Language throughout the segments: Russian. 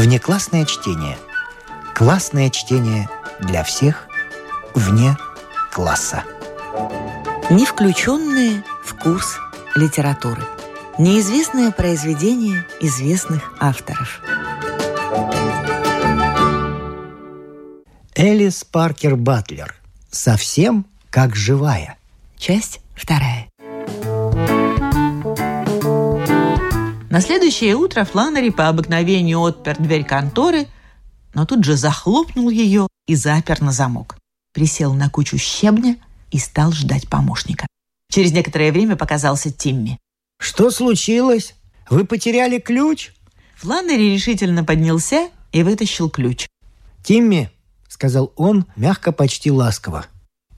Внеклассное чтение. Классное чтение для всех вне класса. Не включенные в курс литературы. Неизвестное произведение известных авторов. Элис Паркер Батлер. Совсем как живая. Часть вторая. На следующее утро Фланнери по обыкновению отпер дверь конторы, но тут же захлопнул ее и запер на замок. Присел на кучу щебня и стал ждать помощника. Через некоторое время показался Тимми. Что случилось? Вы потеряли ключ? Фланнери решительно поднялся и вытащил ключ. Тимми, сказал он, мягко, почти ласково.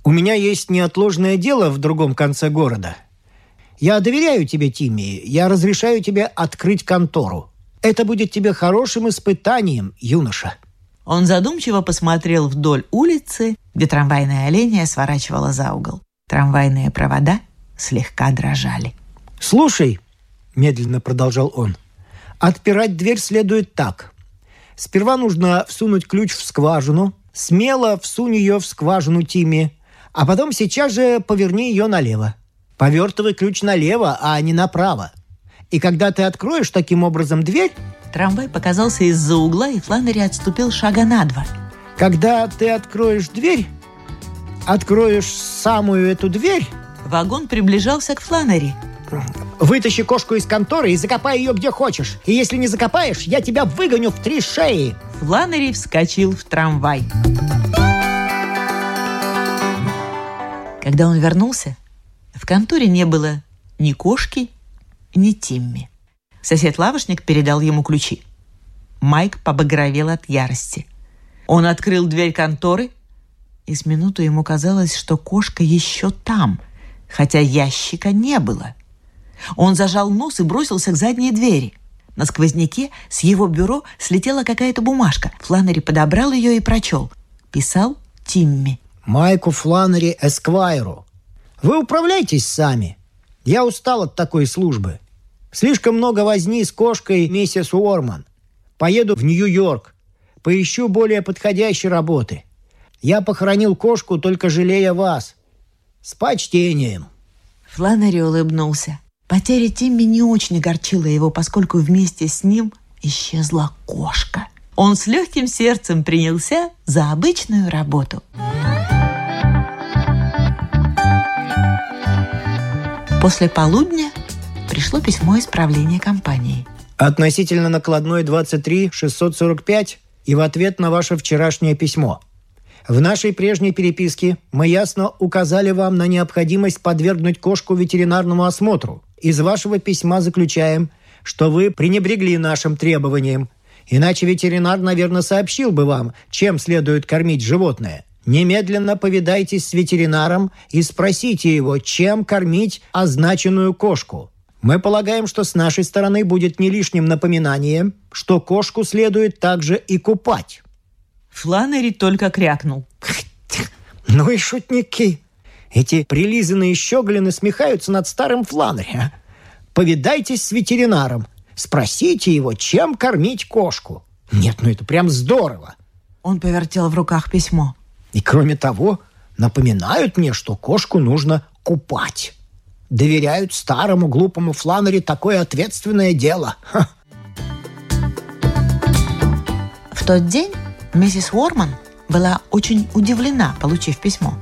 У меня есть неотложное дело в другом конце города. Я доверяю тебе, Тимми. Я разрешаю тебе открыть контору. Это будет тебе хорошим испытанием, юноша». Он задумчиво посмотрел вдоль улицы, где трамвайная линия сворачивала за угол. Трамвайные провода слегка дрожали. «Слушай», — медленно продолжал он, — «отпирать дверь следует так. Сперва нужно всунуть ключ в скважину, смело всунь ее в скважину Тимми, а потом сейчас же поверни ее налево. Повертывай ключ налево, а не направо. И когда ты откроешь таким образом дверь... Трамвай показался из-за угла, и Фланнери отступил шага на два. Когда ты откроешь дверь, откроешь самую эту дверь... Вагон приближался к Фланнери. Вытащи кошку из конторы и закопай ее где хочешь. И если не закопаешь, я тебя выгоню в три шеи. Фланнери вскочил в трамвай. Когда он вернулся, в конторе не было ни кошки, ни Тимми. Сосед-лавочник передал ему ключи. Майк побагровел от ярости. Он открыл дверь конторы, и с минуту ему казалось, что кошка еще там, хотя ящика не было. Он зажал нос и бросился к задней двери. На сквозняке с его бюро слетела какая-то бумажка. Фланнери подобрал ее и прочел. Писал Тимми. Майку Фланнери Эсквайру. Вы управляйтесь сами. Я устал от такой службы. Слишком много возни с кошкой миссис Уорман. Поеду в Нью-Йорк. Поищу более подходящей работы. Я похоронил кошку, только жалея вас. С почтением. Фланнери улыбнулся. Потеря Тимми не очень огорчила его, поскольку вместе с ним исчезла кошка. Он с легким сердцем принялся за обычную работу. После полудня пришло письмо из правления компании. Относительно накладной 23 645 и в ответ на ваше вчерашнее письмо. В нашей прежней переписке мы ясно указали вам на необходимость подвергнуть кошку ветеринарному осмотру. Из вашего письма заключаем, что вы пренебрегли нашим требованиям, иначе ветеринар, наверное, сообщил бы вам, чем следует кормить животное – Немедленно повидайтесь с ветеринаром и спросите его, чем кормить означенную кошку. Мы полагаем, что с нашей стороны будет не лишним напоминанием, что кошку следует также и купать». Фланери только крякнул. «Ну и шутники! Эти прилизанные щеглины смехаются над старым Фланери. А? Повидайтесь с ветеринаром. Спросите его, чем кормить кошку. Нет, ну это прям здорово!» Он повертел в руках письмо. И кроме того, напоминают мне, что кошку нужно купать. Доверяют старому глупому Фланнери такое ответственное дело. В тот день миссис Уорман была очень удивлена, получив письмо.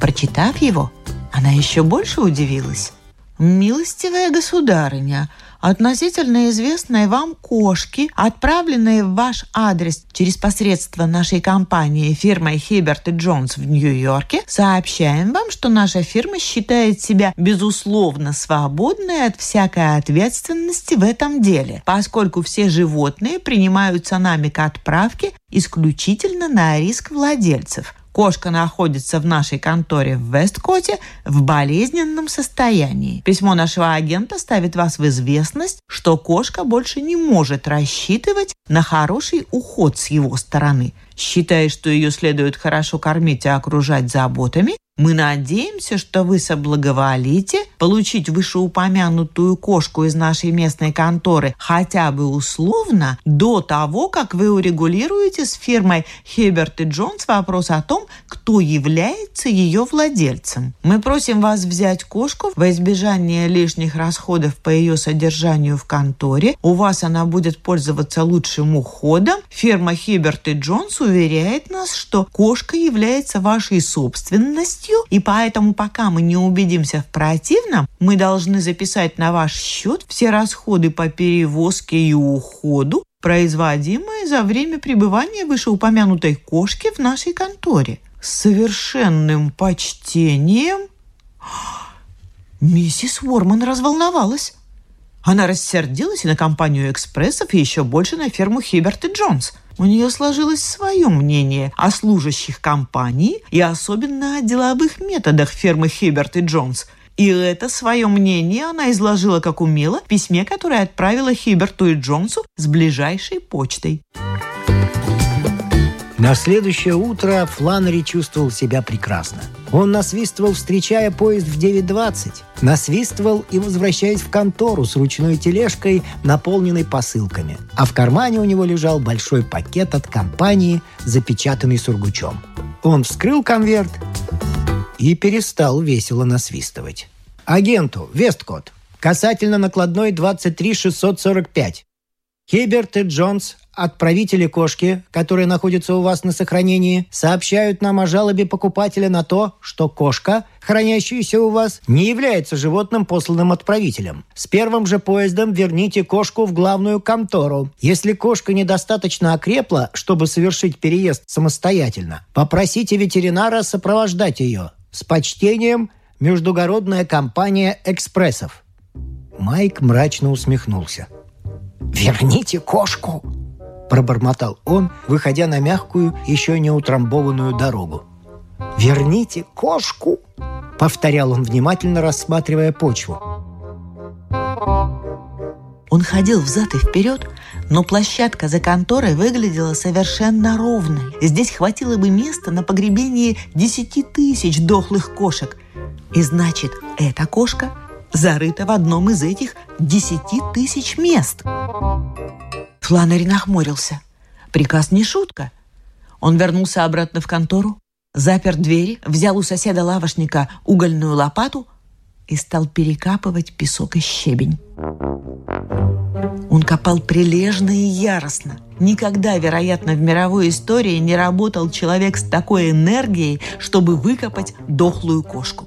Прочитав его, она еще больше удивилась. «Милостивая государыня, относительно известной вам кошки, отправленные в ваш адрес через посредство нашей компании фирмой Хиберт и Джонс в Нью-Йорке, сообщаем вам, что наша фирма считает себя безусловно свободной от всякой ответственности в этом деле, поскольку все животные принимаются нами к отправке исключительно на риск владельцев – Кошка находится в нашей конторе в Весткоте в болезненном состоянии. Письмо нашего агента ставит вас в известность, что кошка больше не может рассчитывать на хороший уход с его стороны. Считая, что ее следует хорошо кормить и окружать заботами, Мы надеемся, что вы соблаговолите получить вышеупомянутую кошку из нашей местной конторы хотя бы условно до того, как вы урегулируете с фирмой Хеберт и Джонс вопрос о том, кто является ее владельцем. Мы просим вас взять кошку во избежание лишних расходов по ее содержанию в конторе. У вас она будет пользоваться лучшим уходом. Фирма Хеберт и Джонс уверяет нас, что кошка является вашей собственностью полностью, и поэтому пока мы не убедимся в противном, мы должны записать на ваш счет все расходы по перевозке и уходу, производимые за время пребывания вышеупомянутой кошки в нашей конторе. С совершенным почтением... Миссис Уорман разволновалась. Она рассердилась и на компанию экспрессов, и еще больше на ферму Хиберт и Джонс – у нее сложилось свое мнение о служащих компании и особенно о деловых методах фермы Хиберт и Джонс. И это свое мнение она изложила как умело в письме, которое отправила Хиберту и Джонсу с ближайшей почтой. На следующее утро Фланнери чувствовал себя прекрасно. Он насвистывал, встречая поезд в 9.20. Насвистывал и возвращаясь в контору с ручной тележкой, наполненной посылками. А в кармане у него лежал большой пакет от компании, запечатанный сургучом. Он вскрыл конверт и перестал весело насвистывать. Агенту, Весткот, касательно накладной 23645. Хиберт и Джонс Отправители кошки, которые находятся у вас на сохранении, сообщают нам о жалобе покупателя на то, что кошка, хранящаяся у вас, не является животным, посланным отправителем. С первым же поездом верните кошку в главную контору. Если кошка недостаточно окрепла, чтобы совершить переезд самостоятельно, попросите ветеринара сопровождать ее. С почтением, междугородная компания «Экспрессов». Майк мрачно усмехнулся. «Верните кошку!» Пробормотал он, выходя на мягкую, еще не утрамбованную дорогу. «Верните кошку!» — повторял он, внимательно рассматривая почву. Он ходил взад и вперед, но площадка за конторой выглядела совершенно ровной. Здесь хватило бы места на погребение десяти тысяч дохлых кошек. И значит, эта кошка зарыта в одном из этих десяти тысяч мест. Фланнери нахмурился. Приказ не шутка. Он вернулся обратно в контору, запер двери, взял у соседа-лавошника угольную лопату и стал перекапывать песок и щебень. Он копал прилежно и яростно. Никогда, вероятно, в мировой истории не работал человек с такой энергией, чтобы выкопать дохлую кошку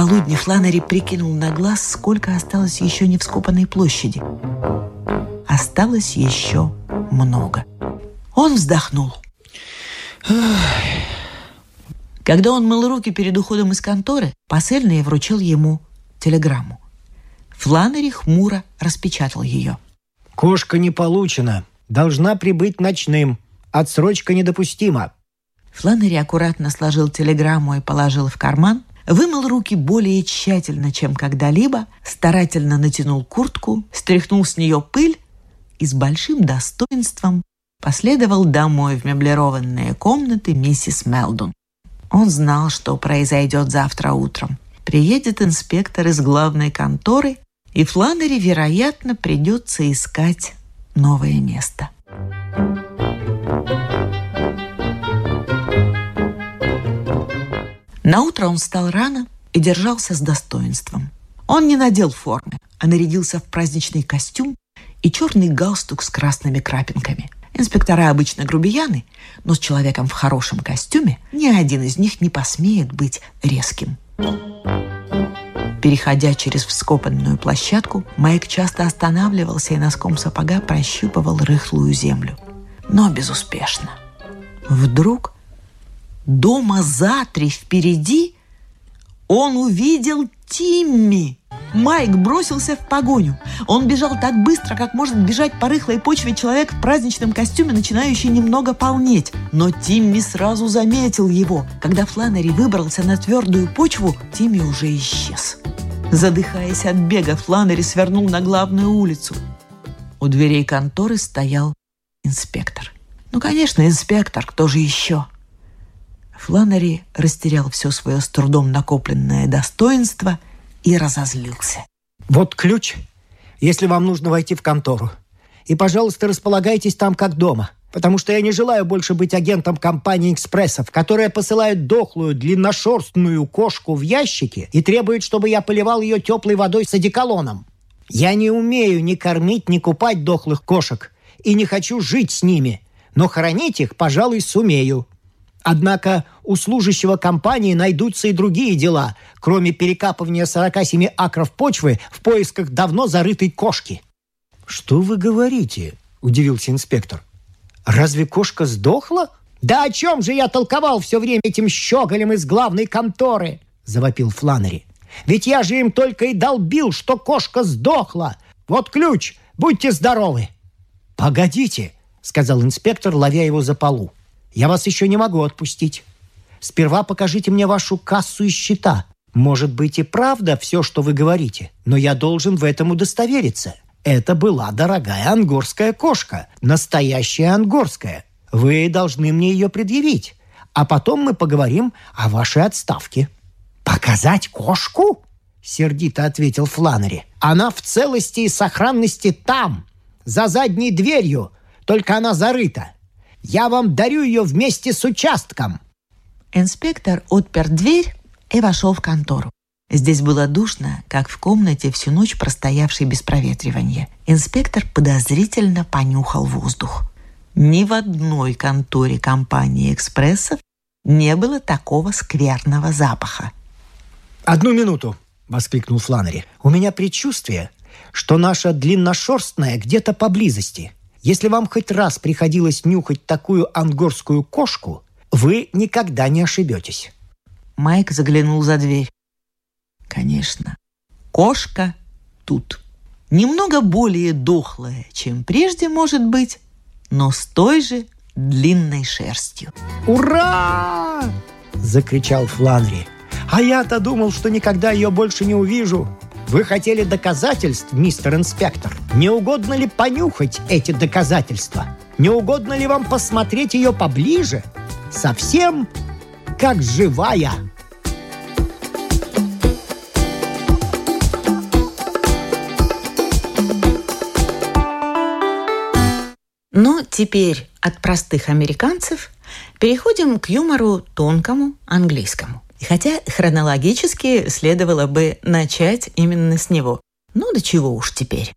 полудню Фланнери прикинул на глаз, сколько осталось еще не вскопанной площади. Осталось еще много. Он вздохнул. Когда он мыл руки перед уходом из конторы, посыльный вручил ему телеграмму. Фланнери хмуро распечатал ее. «Кошка не получена. Должна прибыть ночным. Отсрочка недопустима». Фланнери аккуратно сложил телеграмму и положил в карман, вымыл руки более тщательно, чем когда-либо, старательно натянул куртку, стряхнул с нее пыль и с большим достоинством последовал домой в меблированные комнаты миссис Мелдон. Он знал, что произойдет завтра утром. Приедет инспектор из главной конторы, и Фланнери, вероятно, придется искать новое место. На утро он встал рано и держался с достоинством. Он не надел формы, а нарядился в праздничный костюм и черный галстук с красными крапинками. Инспектора обычно грубияны, но с человеком в хорошем костюме ни один из них не посмеет быть резким. Переходя через вскопанную площадку, Майк часто останавливался и носком сапога прощупывал рыхлую землю. Но безуспешно. Вдруг дома за три впереди он увидел Тимми. Майк бросился в погоню. Он бежал так быстро, как может бежать по рыхлой почве человек в праздничном костюме, начинающий немного полнеть. Но Тимми сразу заметил его. Когда Фланнери выбрался на твердую почву, Тимми уже исчез. Задыхаясь от бега, Фланнери свернул на главную улицу. У дверей конторы стоял инспектор. Ну, конечно, инспектор, кто же еще? Фланнери растерял все свое с трудом накопленное достоинство и разозлился. «Вот ключ, если вам нужно войти в контору. И, пожалуйста, располагайтесь там как дома, потому что я не желаю больше быть агентом компании экспрессов, которая посылает дохлую, длинношерстную кошку в ящики и требует, чтобы я поливал ее теплой водой с одеколоном. Я не умею ни кормить, ни купать дохлых кошек и не хочу жить с ними, но хранить их, пожалуй, сумею. Однако у служащего компании найдутся и другие дела, кроме перекапывания 47 акров почвы в поисках давно зарытой кошки. «Что вы говорите?» – удивился инспектор. «Разве кошка сдохла?» «Да о чем же я толковал все время этим щеголем из главной конторы?» – завопил Фланнери. «Ведь я же им только и долбил, что кошка сдохла. Вот ключ, будьте здоровы!» «Погодите!» – сказал инспектор, ловя его за полу. Я вас еще не могу отпустить. Сперва покажите мне вашу кассу и счета. Может быть и правда все, что вы говорите, но я должен в этом удостовериться. Это была дорогая ангорская кошка, настоящая ангорская. Вы должны мне ее предъявить, а потом мы поговорим о вашей отставке». «Показать кошку?» — сердито ответил Фланнери. «Она в целости и сохранности там, за задней дверью, только она зарыта. Я вам дарю ее вместе с участком!» Инспектор отпер дверь и вошел в контору. Здесь было душно, как в комнате всю ночь простоявшей без проветривания. Инспектор подозрительно понюхал воздух. Ни в одной конторе компании «Экспрессов» не было такого скверного запаха. «Одну минуту!» — воскликнул Фланнери. «У меня предчувствие, что наша длинношерстная где-то поблизости. Если вам хоть раз приходилось нюхать такую ангорскую кошку, вы никогда не ошибетесь. Майк заглянул за дверь. Конечно, кошка тут. Немного более дохлая, чем прежде, может быть, но с той же длинной шерстью. «Ура!» – закричал Фланри. «А я-то думал, что никогда ее больше не увижу. Вы хотели доказательств, мистер инспектор? Не угодно ли понюхать эти доказательства? Не угодно ли вам посмотреть ее поближе? Совсем как живая. Ну, теперь от простых американцев переходим к юмору тонкому английскому. И хотя хронологически следовало бы начать именно с него. Ну до чего уж теперь.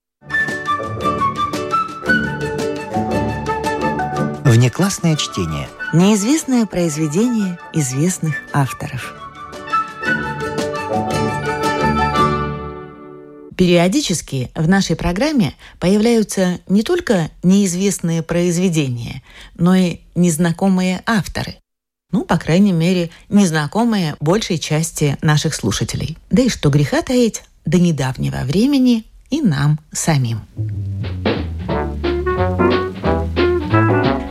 Внеклассное чтение. Неизвестное произведение известных авторов. Периодически в нашей программе появляются не только неизвестные произведения, но и незнакомые авторы ну, по крайней мере, незнакомые большей части наших слушателей. Да и что греха таить, до недавнего времени и нам самим.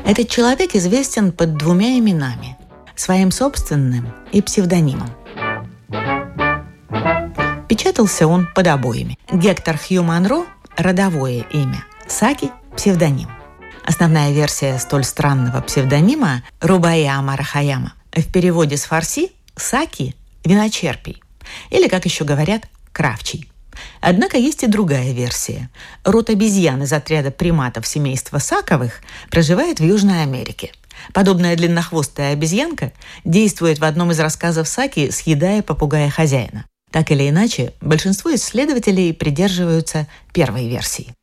Этот человек известен под двумя именами – своим собственным и псевдонимом. Печатался он под обоими. Гектор Хью Монро – родовое имя, Саки – псевдоним – Основная версия столь странного псевдонима – Рубая Амара Хаяма. В переводе с фарси – Саки – виночерпий. Или, как еще говорят, кравчий. Однако есть и другая версия. Род обезьян из отряда приматов семейства Саковых проживает в Южной Америке. Подобная длиннохвостая обезьянка действует в одном из рассказов Саки, съедая попугая хозяина. Так или иначе, большинство исследователей придерживаются первой версии.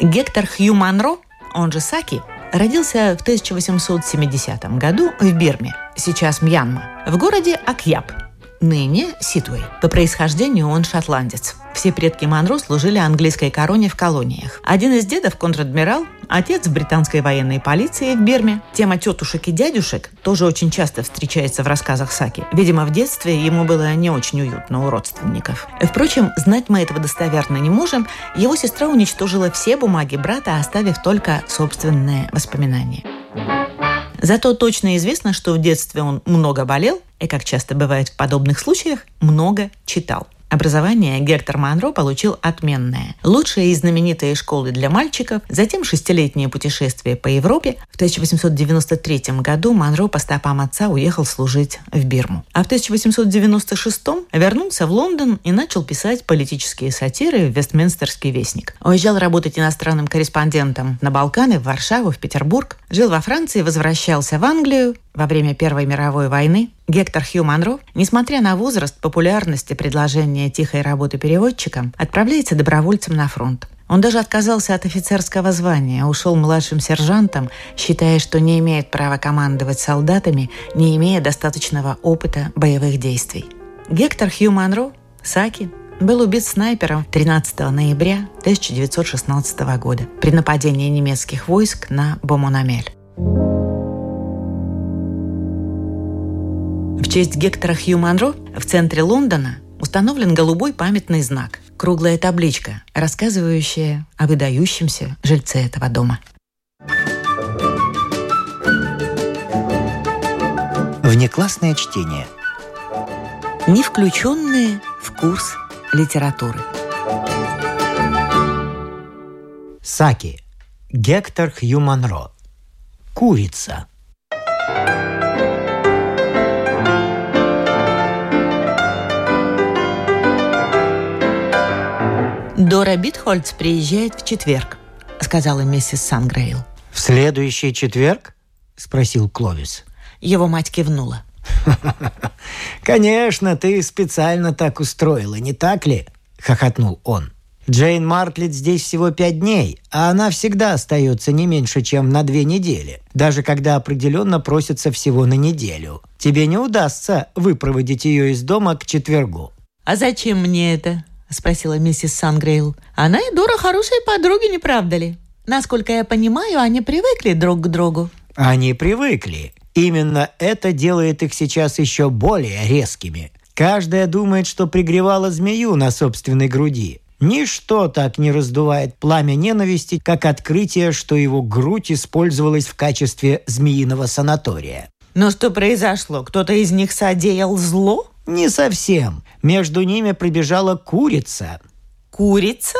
Гектор Хью Монро он же Саки, родился в 1870 году в Бирме, сейчас Мьянма, в городе Акьяб, ныне Ситвей. По происхождению он шотландец. Все предки Монро служили английской короне в колониях. Один из дедов – контр-адмирал, отец в британской военной полиции в Бирме. Тема тетушек и дядюшек тоже очень часто встречается в рассказах Саки. Видимо, в детстве ему было не очень уютно у родственников. Впрочем, знать мы этого достоверно не можем. Его сестра уничтожила все бумаги брата, оставив только собственные воспоминания. Зато точно известно, что в детстве он много болел и, как часто бывает в подобных случаях, много читал. Образование Гектор Монро получил отменное. Лучшие и знаменитые школы для мальчиков, затем шестилетнее путешествие по Европе. В 1893 году Монро по стопам отца уехал служить в Бирму. А в 1896 вернулся в Лондон и начал писать политические сатиры в Вестминстерский вестник. Уезжал работать иностранным корреспондентом на Балканы, в Варшаву, в Петербург. Жил во Франции, возвращался в Англию во время Первой мировой войны Гектор Хью Монро, несмотря на возраст, популярность и предложение тихой работы переводчиком, отправляется добровольцем на фронт. Он даже отказался от офицерского звания, ушел младшим сержантом, считая, что не имеет права командовать солдатами, не имея достаточного опыта боевых действий. Гектор Хью Монро, Саки, был убит снайпером 13 ноября 1916 года при нападении немецких войск на Бомонамель. В честь Гектора Хью Монро в центре Лондона установлен голубой памятный знак – круглая табличка, рассказывающая о выдающемся жильце этого дома. Внеклассное чтение. Не включенные в курс литературы. Саки. Гектор Хью Монро. Курица. Дора Битхольц приезжает в четверг, сказала миссис Сангрейл. В следующий четверг? Спросил Кловис. Его мать кивнула. «Конечно, ты специально так устроила, не так ли?» — хохотнул он. «Джейн Мартлет здесь всего пять дней, а она всегда остается не меньше, чем на две недели, даже когда определенно просится всего на неделю. Тебе не удастся выпроводить ее из дома к четвергу». «А зачем мне это?» — спросила миссис Сангрейл. «Она и Дора хорошие подруги, не правда ли? Насколько я понимаю, они привыкли друг к другу». Они привыкли. Именно это делает их сейчас еще более резкими. Каждая думает, что пригревала змею на собственной груди. Ничто так не раздувает пламя ненависти, как открытие, что его грудь использовалась в качестве змеиного санатория. Но что произошло? Кто-то из них содеял зло? Не совсем. Между ними пробежала курица. Курица?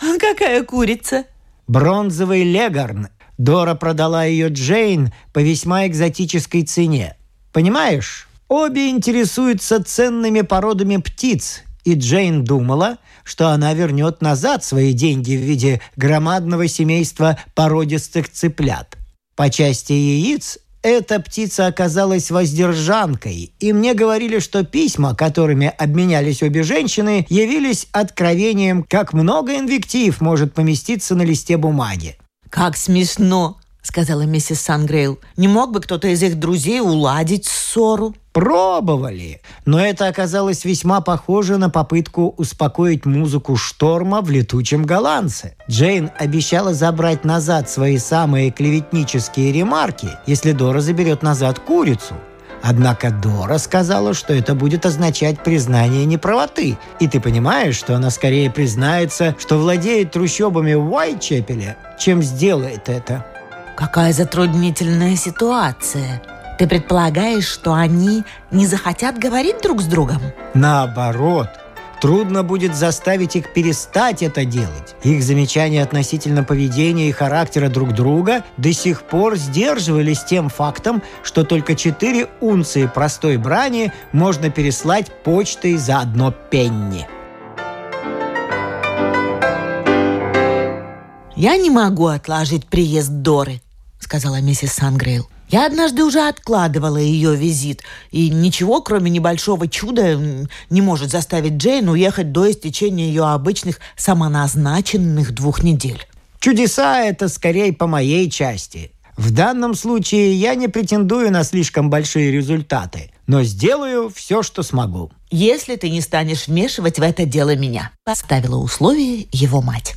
А какая курица? Бронзовый легарн. Дора продала ее Джейн по весьма экзотической цене. Понимаешь, обе интересуются ценными породами птиц, и Джейн думала, что она вернет назад свои деньги в виде громадного семейства породистых цыплят. По части яиц эта птица оказалась воздержанкой, и мне говорили, что письма, которыми обменялись обе женщины, явились откровением, как много инвектив может поместиться на листе бумаги. «Как смешно!» — сказала миссис Сангрейл. «Не мог бы кто-то из их друзей уладить ссору?» Пробовали, но это оказалось весьма похоже на попытку успокоить музыку шторма в летучем голландце. Джейн обещала забрать назад свои самые клеветнические ремарки, если Дора заберет назад курицу. Однако Дора сказала, что это будет означать признание неправоты. И ты понимаешь, что она скорее признается, что владеет трущобами в Уайтчепеле, чем сделает это. Какая затруднительная ситуация. Ты предполагаешь, что они не захотят говорить друг с другом? Наоборот, трудно будет заставить их перестать это делать. Их замечания относительно поведения и характера друг друга до сих пор сдерживались тем фактом, что только 4 унции простой брани можно переслать почтой за одно пенни. «Я не могу отложить приезд Доры», — сказала миссис Сангрейл. Я однажды уже откладывала ее визит, и ничего, кроме небольшого чуда, не может заставить Джейн уехать до истечения ее обычных самоназначенных двух недель. Чудеса — это скорее по моей части. В данном случае я не претендую на слишком большие результаты, но сделаю все, что смогу. Если ты не станешь вмешивать в это дело меня, поставила условие его мать.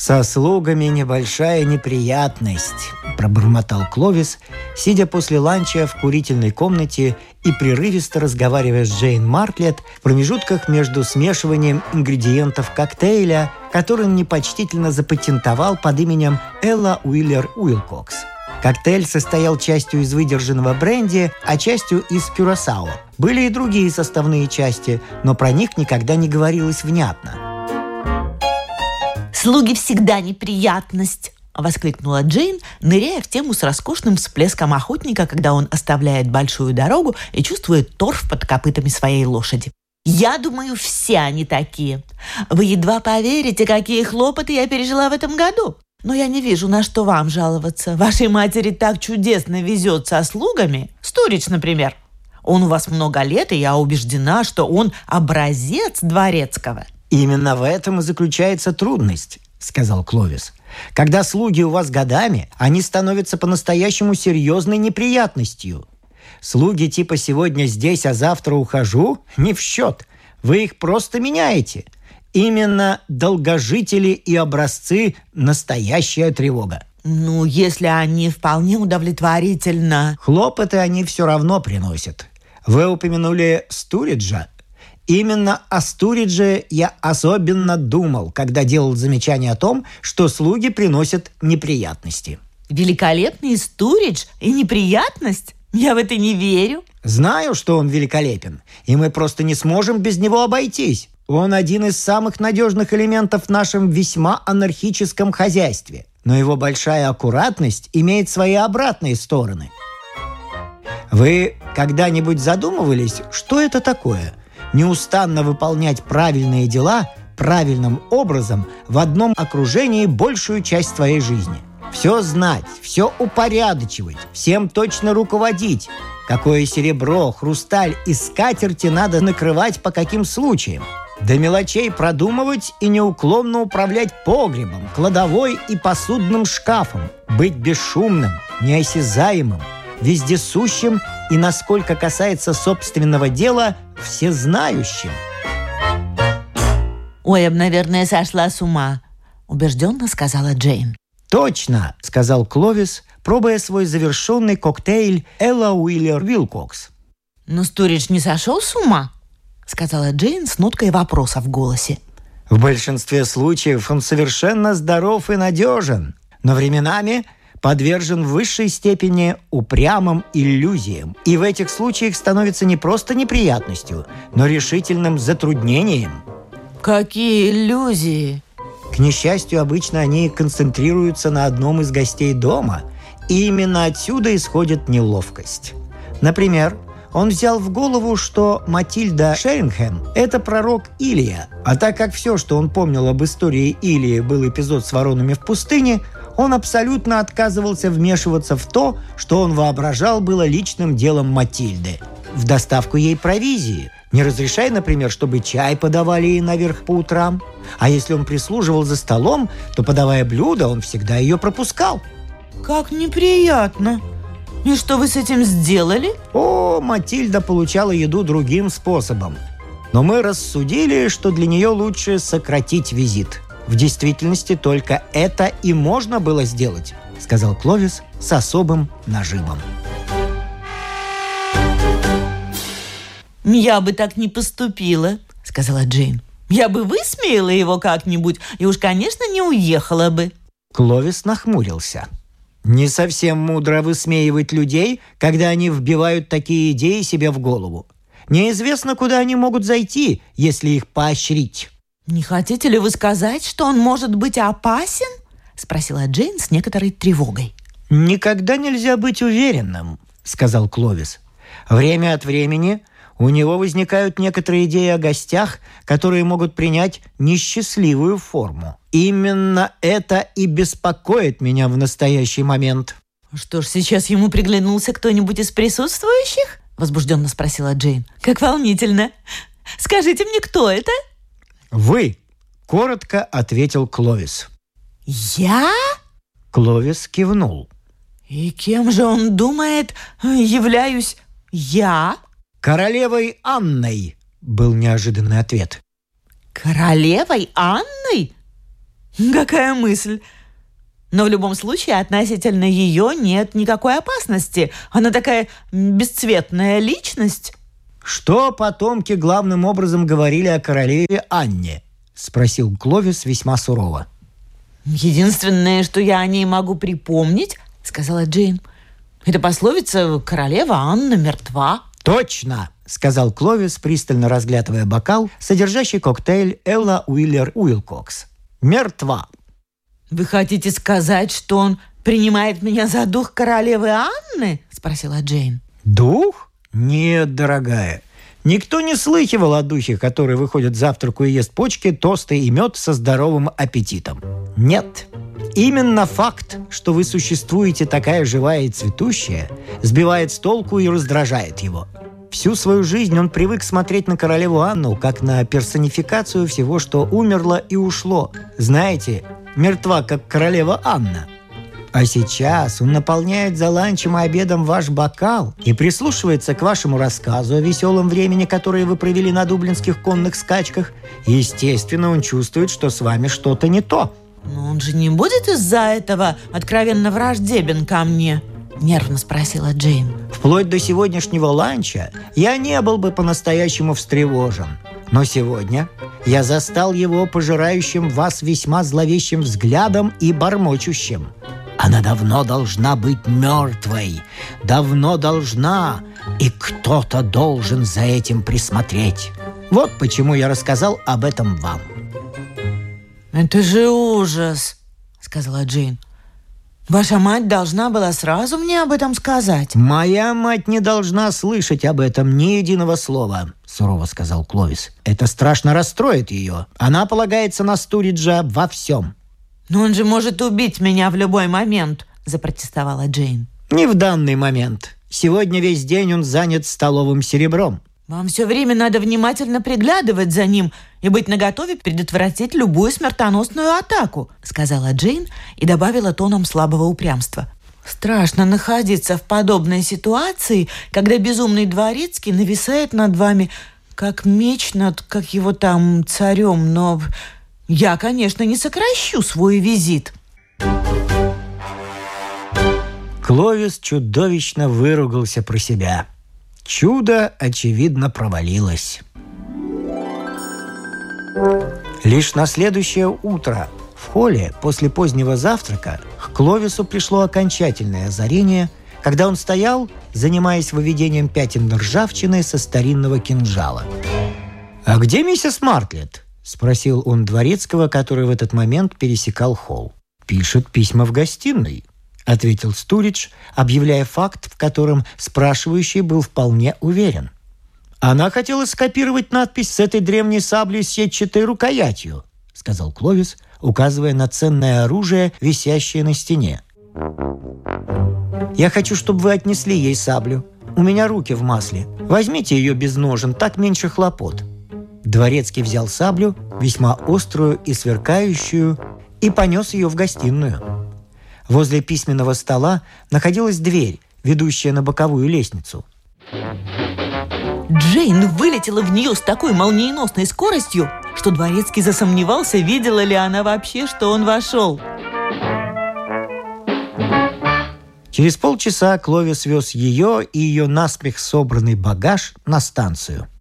«Со слугами небольшая неприятность», – пробормотал Кловис, сидя после ланча в курительной комнате и прерывисто разговаривая с Джейн Мартлет в промежутках между смешиванием ингредиентов коктейля, который он непочтительно запатентовал под именем Элла Уиллер Уилкокс. Коктейль состоял частью из выдержанного бренди, а частью из кюрасао. Были и другие составные части, но про них никогда не говорилось внятно. «Слуги всегда неприятность!» — воскликнула Джейн, ныряя в тему с роскошным всплеском охотника, когда он оставляет большую дорогу и чувствует торф под копытами своей лошади. «Я думаю, все они такие. Вы едва поверите, какие хлопоты я пережила в этом году. Но я не вижу, на что вам жаловаться. Вашей матери так чудесно везет со слугами. Сторич, например. Он у вас много лет, и я убеждена, что он образец дворецкого». «Именно в этом и заключается трудность», — сказал Кловис. «Когда слуги у вас годами, они становятся по-настоящему серьезной неприятностью. Слуги типа «сегодня здесь, а завтра ухожу» не в счет. Вы их просто меняете. Именно долгожители и образцы – настоящая тревога. Ну, если они вполне удовлетворительно. Хлопоты они все равно приносят. Вы упомянули Стуриджа. Именно о Стуридже я особенно думал, когда делал замечание о том, что слуги приносят неприятности. Великолепный Стуридж и неприятность? Я в это не верю. Знаю, что он великолепен, и мы просто не сможем без него обойтись. Он один из самых надежных элементов в нашем весьма анархическом хозяйстве. Но его большая аккуратность имеет свои обратные стороны. Вы когда-нибудь задумывались, что это такое? Неустанно выполнять правильные дела правильным образом в одном окружении большую часть своей жизни. Все знать, все упорядочивать, всем точно руководить. Какое серебро, хрусталь и скатерти надо накрывать по каким случаям – до мелочей продумывать и неуклонно управлять погребом, кладовой и посудным шкафом, быть бесшумным, неосязаемым, вездесущим и, насколько касается собственного дела, всезнающим. «Ой, я бы, наверное, сошла с ума», — убежденно сказала Джейн. «Точно», — сказал Кловис, пробуя свой завершенный коктейль Элла Уиллер Вилкокс. «Но Сторидж не сошел с ума?» сказала Джейн с ноткой вопроса в голосе. В большинстве случаев он совершенно здоров и надежен, но временами подвержен в высшей степени упрямым иллюзиям. И в этих случаях становится не просто неприятностью, но решительным затруднением. Какие иллюзии? К несчастью, обычно они концентрируются на одном из гостей дома, и именно отсюда исходит неловкость. Например, он взял в голову, что Матильда Шерингхэм – это пророк Илия. А так как все, что он помнил об истории Илии, был эпизод с воронами в пустыне, он абсолютно отказывался вмешиваться в то, что он воображал было личным делом Матильды. В доставку ей провизии. Не разрешай, например, чтобы чай подавали ей наверх по утрам. А если он прислуживал за столом, то, подавая блюдо, он всегда ее пропускал. «Как неприятно!» И что вы с этим сделали? О, Матильда получала еду другим способом. Но мы рассудили, что для нее лучше сократить визит. В действительности только это и можно было сделать, сказал Кловис с особым нажимом. «Я бы так не поступила», — сказала Джейн. «Я бы высмеяла его как-нибудь и уж, конечно, не уехала бы». Кловис нахмурился – не совсем мудро высмеивать людей, когда они вбивают такие идеи себе в голову. Неизвестно, куда они могут зайти, если их поощрить. «Не хотите ли вы сказать, что он может быть опасен?» — спросила Джейн с некоторой тревогой. «Никогда нельзя быть уверенным», — сказал Кловис. «Время от времени у него возникают некоторые идеи о гостях, которые могут принять несчастливую форму. Именно это и беспокоит меня в настоящий момент. «Что ж, сейчас ему приглянулся кто-нибудь из присутствующих?» – возбужденно спросила Джейн. «Как волнительно! Скажите мне, кто это?» «Вы!» – коротко ответил Кловис. «Я?» Кловис кивнул. «И кем же он думает, являюсь я?» «Королевой Анной», — был неожиданный ответ. «Королевой Анной? Какая мысль!» Но в любом случае относительно ее нет никакой опасности. Она такая бесцветная личность. «Что потомки главным образом говорили о королеве Анне?» – спросил Кловис весьма сурово. «Единственное, что я о ней могу припомнить, — сказала Джейн. «Это пословица «Королева Анна мертва». «Точно!» — сказал Кловис, пристально разглядывая бокал, содержащий коктейль Элла Уиллер Уилкокс. «Мертва!» «Вы хотите сказать, что он принимает меня за дух королевы Анны?» — спросила Джейн. «Дух? Нет, дорогая. Никто не слыхивал о духе, который выходит завтраку и ест почки, тосты и мед со здоровым аппетитом. Нет. Именно факт, что вы существуете такая живая и цветущая, сбивает с толку и раздражает его. Всю свою жизнь он привык смотреть на королеву Анну как на персонификацию всего, что умерло и ушло. Знаете, мертва, как королева Анна – а сейчас он наполняет за ланчем и обедом ваш бокал и прислушивается к вашему рассказу о веселом времени, которое вы провели на дублинских конных скачках. Естественно, он чувствует, что с вами что-то не то. Но он же не будет из-за этого откровенно враждебен ко мне? Нервно спросила Джейн. Вплоть до сегодняшнего ланча я не был бы по-настоящему встревожен. Но сегодня я застал его пожирающим вас весьма зловещим взглядом и бормочущим. Она давно должна быть мертвой. Давно должна. И кто-то должен за этим присмотреть. Вот почему я рассказал об этом вам. «Это же ужас», — сказала Джейн. «Ваша мать должна была сразу мне об этом сказать». «Моя мать не должна слышать об этом ни единого слова», — сурово сказал Кловис. «Это страшно расстроит ее. Она полагается на Стуриджа во всем». «Но он же может убить меня в любой момент», – запротестовала Джейн. «Не в данный момент. Сегодня весь день он занят столовым серебром». «Вам все время надо внимательно приглядывать за ним и быть наготове предотвратить любую смертоносную атаку», сказала Джейн и добавила тоном слабого упрямства. «Страшно находиться в подобной ситуации, когда безумный дворецкий нависает над вами, как меч над, как его там, царем, но я, конечно, не сокращу свой визит. Кловис чудовищно выругался про себя. Чудо, очевидно, провалилось. Лишь на следующее утро в холле после позднего завтрака к Кловису пришло окончательное озарение, когда он стоял, занимаясь выведением пятен ржавчины со старинного кинжала. «А где миссис Мартлет?» — спросил он дворецкого, который в этот момент пересекал холл. «Пишет письма в гостиной», — ответил Стуридж, объявляя факт, в котором спрашивающий был вполне уверен. «Она хотела скопировать надпись с этой древней саблей с сетчатой рукоятью», — сказал Кловис, указывая на ценное оружие, висящее на стене. «Я хочу, чтобы вы отнесли ей саблю. У меня руки в масле. Возьмите ее без ножен, так меньше хлопот», Дворецкий взял саблю, весьма острую и сверкающую, и понес ее в гостиную. Возле письменного стола находилась дверь, ведущая на боковую лестницу. Джейн вылетела в нее с такой молниеносной скоростью, что Дворецкий засомневался, видела ли она вообще, что он вошел. Через полчаса Кловис вез ее и ее наспех собранный багаж на станцию –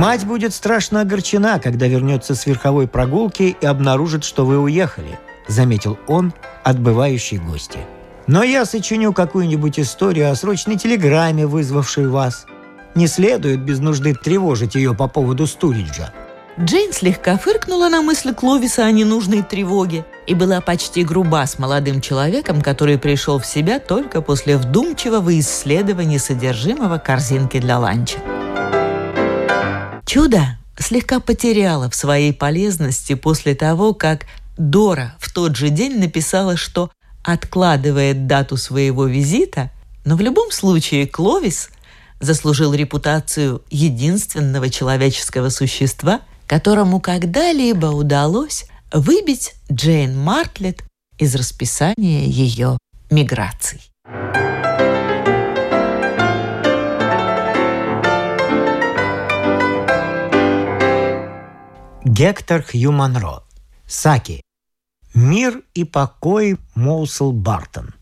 Мать будет страшно огорчена, когда вернется с верховой прогулки и обнаружит, что вы уехали», — заметил он, отбывающий гости. «Но я сочиню какую-нибудь историю о срочной телеграмме, вызвавшей вас. Не следует без нужды тревожить ее по поводу Стуриджа». Джейн слегка фыркнула на мысль Кловиса о ненужной тревоге и была почти груба с молодым человеком, который пришел в себя только после вдумчивого исследования содержимого корзинки для ланча. Чудо слегка потеряло в своей полезности после того, как Дора в тот же день написала, что откладывает дату своего визита, но в любом случае Кловис заслужил репутацию единственного человеческого существа, которому когда-либо удалось выбить Джейн Мартлет из расписания ее миграций. Гектор Хью Монро. Саки. Мир и покой Моусел Бартон.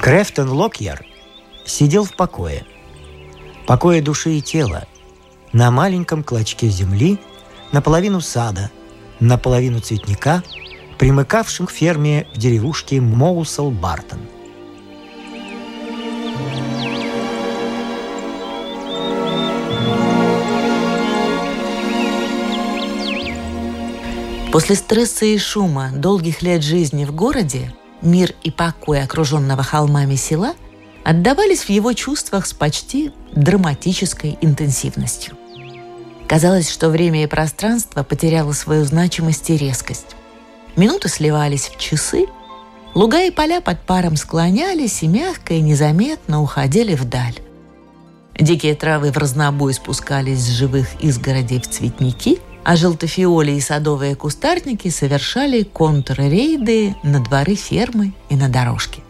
Крефтон Локьер сидел в покое. Покое души и тела. На маленьком клочке земли, наполовину сада – наполовину цветника, примыкавшем к ферме в деревушке Моусел-Бартон – После стресса и шума долгих лет жизни в городе мир и покой окруженного холмами села отдавались в его чувствах с почти драматической интенсивностью. Казалось, что время и пространство потеряло свою значимость и резкость. Минуты сливались в часы, луга и поля под паром склонялись и мягко и незаметно уходили вдаль. Дикие травы в разнобой спускались с живых изгородей в цветники – а желтофиоли и садовые кустарники совершали контррейды на дворы фермы и на дорожки.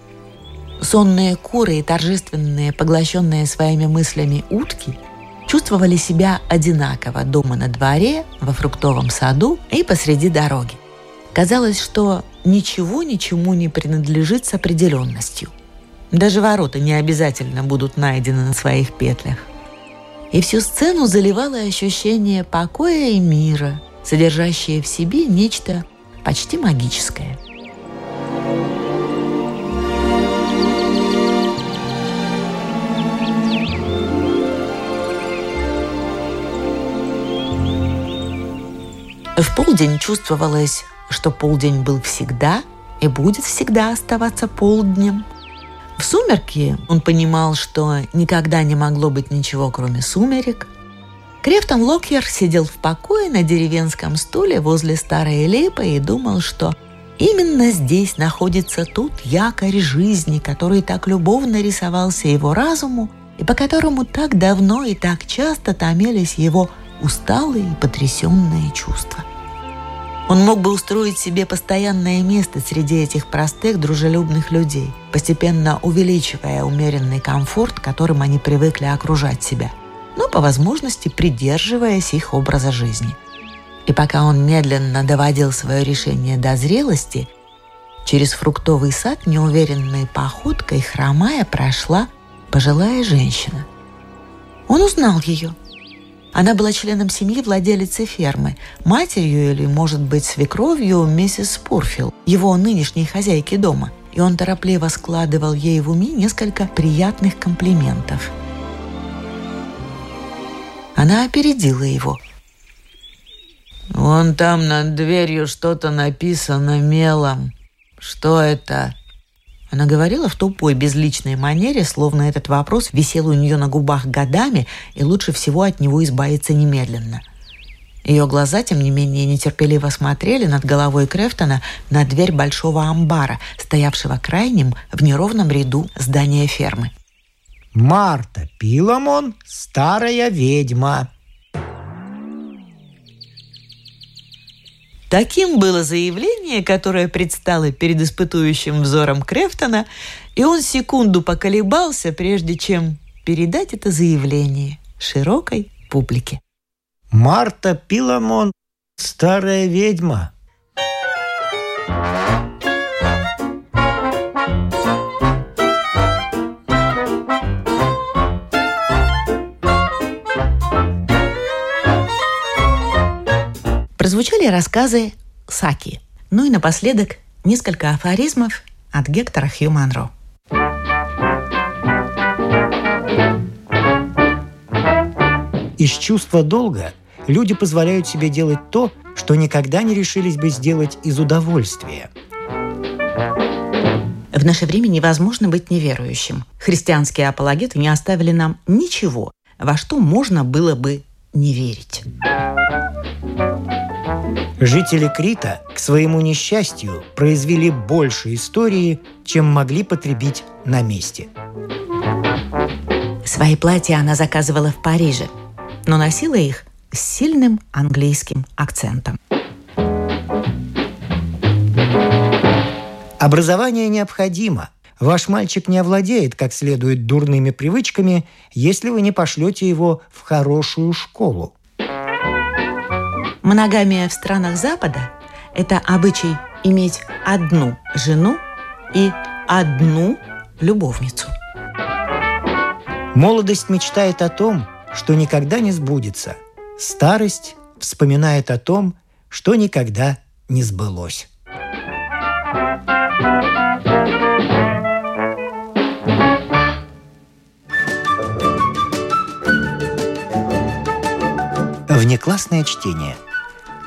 Сонные куры и торжественные, поглощенные своими мыслями утки чувствовали себя одинаково дома на дворе, во фруктовом саду и посреди дороги. Казалось, что ничего ничему не принадлежит с определенностью. Даже ворота не обязательно будут найдены на своих петлях и всю сцену заливало ощущение покоя и мира, содержащее в себе нечто почти магическое. В полдень чувствовалось, что полдень был всегда и будет всегда оставаться полднем – в сумерки он понимал, что никогда не могло быть ничего, кроме сумерек. Крефтон Локьер сидел в покое на деревенском стуле возле старой липы и думал, что именно здесь находится тот якорь жизни, который так любовно рисовался его разуму и по которому так давно и так часто томились его усталые и потрясенные чувства. Он мог бы устроить себе постоянное место среди этих простых, дружелюбных людей, постепенно увеличивая умеренный комфорт, которым они привыкли окружать себя, но по возможности придерживаясь их образа жизни. И пока он медленно доводил свое решение до зрелости, через фруктовый сад неуверенной походкой хромая прошла пожилая женщина. Он узнал ее – она была членом семьи владелицы фермы, матерью или, может быть, свекровью миссис Спурфилл, его нынешней хозяйки дома. И он торопливо складывал ей в уме несколько приятных комплиментов. Она опередила его. «Вон там над дверью что-то написано мелом. Что это?» Она говорила в тупой, безличной манере, словно этот вопрос висел у нее на губах годами, и лучше всего от него избавиться немедленно. Ее глаза, тем не менее, нетерпеливо смотрели над головой Крефтона на дверь большого амбара, стоявшего крайним в неровном ряду здания фермы. «Марта Пиламон – старая ведьма», Таким было заявление, которое предстало перед испытующим взором Крефтона, и он секунду поколебался, прежде чем передать это заявление широкой публике. Марта Пиламон – старая ведьма. Прозвучали рассказы Саки. Ну и напоследок несколько афоризмов от Гектора Хью Манро. Из чувства долга люди позволяют себе делать то, что никогда не решились бы сделать из удовольствия. В наше время невозможно быть неверующим. Христианские апологеты не оставили нам ничего, во что можно было бы не верить. Жители Крита к своему несчастью произвели больше истории, чем могли потребить на месте. Свои платья она заказывала в Париже, но носила их с сильным английским акцентом. Образование необходимо. Ваш мальчик не овладеет как следует дурными привычками, если вы не пошлете его в хорошую школу. Моногамия в странах Запада – это обычай иметь одну жену и одну любовницу. Молодость мечтает о том, что никогда не сбудется. Старость вспоминает о том, что никогда не сбылось. Внеклассное чтение.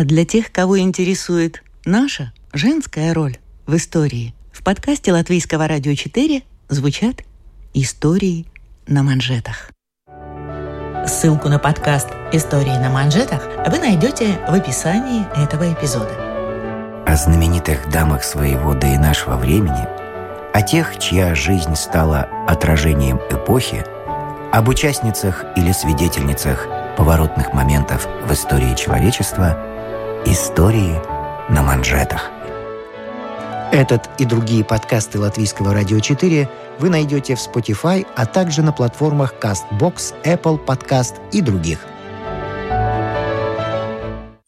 А для тех, кого интересует наша женская роль в истории, в подкасте Латвийского радио 4 звучат истории на манжетах. Ссылку на подкаст «Истории на манжетах» вы найдете в описании этого эпизода. О знаменитых дамах своего да и нашего времени, о тех, чья жизнь стала отражением эпохи, об участницах или свидетельницах поворотных моментов в истории человечества «Истории на манжетах». Этот и другие подкасты Латвийского радио 4 вы найдете в Spotify, а также на платформах CastBox, Apple Podcast и других –